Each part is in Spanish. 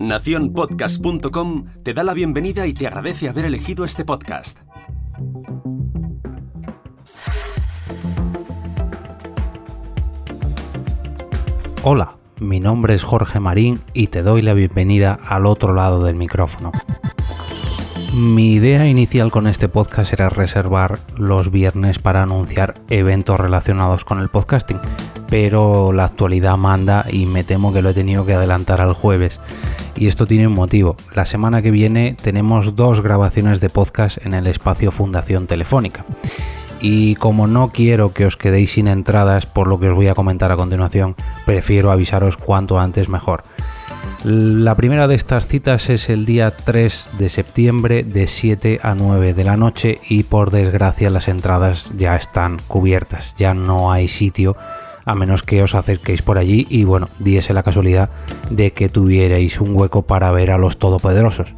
Naciónpodcast.com te da la bienvenida y te agradece haber elegido este podcast. Hola, mi nombre es Jorge Marín y te doy la bienvenida al otro lado del micrófono. Mi idea inicial con este podcast era reservar los viernes para anunciar eventos relacionados con el podcasting, pero la actualidad manda y me temo que lo he tenido que adelantar al jueves. Y esto tiene un motivo. La semana que viene tenemos dos grabaciones de podcast en el espacio Fundación Telefónica. Y como no quiero que os quedéis sin entradas por lo que os voy a comentar a continuación, prefiero avisaros cuanto antes mejor. La primera de estas citas es el día 3 de septiembre de 7 a 9 de la noche y por desgracia las entradas ya están cubiertas, ya no hay sitio a menos que os acerquéis por allí y bueno, diese la casualidad de que tuvierais un hueco para ver a los todopoderosos.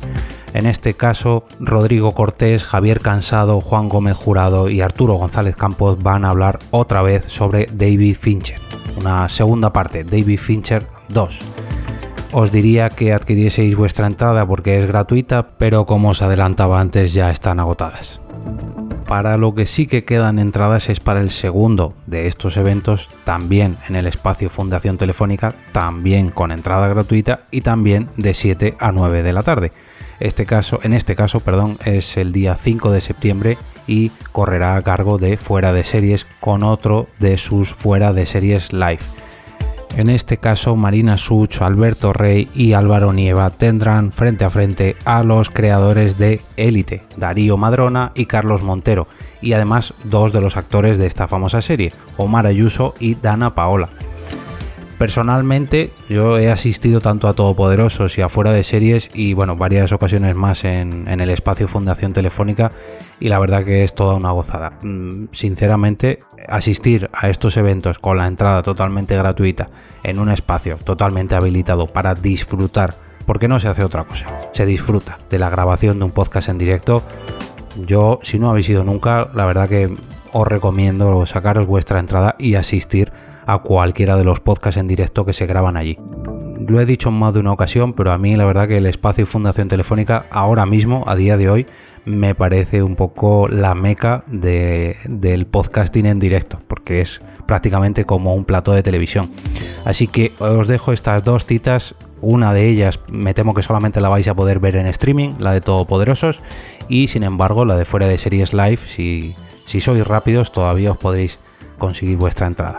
En este caso, Rodrigo Cortés, Javier Cansado, Juan Gómez Jurado y Arturo González Campos van a hablar otra vez sobre David Fincher. Una segunda parte, David Fincher 2. Os diría que adquirieseis vuestra entrada porque es gratuita, pero como os adelantaba antes ya están agotadas. Para lo que sí que quedan entradas es para el segundo de estos eventos, también en el espacio Fundación Telefónica, también con entrada gratuita y también de 7 a 9 de la tarde. Este caso, en este caso, perdón, es el día 5 de septiembre y correrá a cargo de Fuera de Series con otro de sus Fuera de Series Live. En este caso, Marina Such, Alberto Rey y Álvaro Nieva tendrán frente a frente a los creadores de Élite, Darío Madrona y Carlos Montero, y además dos de los actores de esta famosa serie, Omar Ayuso y Dana Paola. Personalmente, yo he asistido tanto a Todopoderosos y a Fuera de Series y bueno, varias ocasiones más en, el espacio Fundación Telefónica y la verdad que es toda una gozada. Mm, sinceramente, asistir a estos eventos con la entrada totalmente gratuita en un espacio totalmente habilitado para disfrutar, porque no se hace otra cosa, se disfruta de la grabación de un podcast en directo. Yo, si no habéis ido nunca, la verdad que os recomiendo sacaros vuestra entrada y asistir a cualquiera de los podcasts en directo que se graban allí. Lo he dicho en más de una ocasión, pero a mí la verdad que el espacio y Fundación Telefónica ahora mismo, a día de hoy, me parece un poco la meca del podcasting en directo, porque es prácticamente como un plato de televisión. Así que os dejo estas dos citas, una de ellas me temo que solamente la vais a poder ver en streaming, la de Todopoderosos, y sin embargo la de fuera de series live, si, si sois rápidos todavía os podréis conseguir vuestra entrada.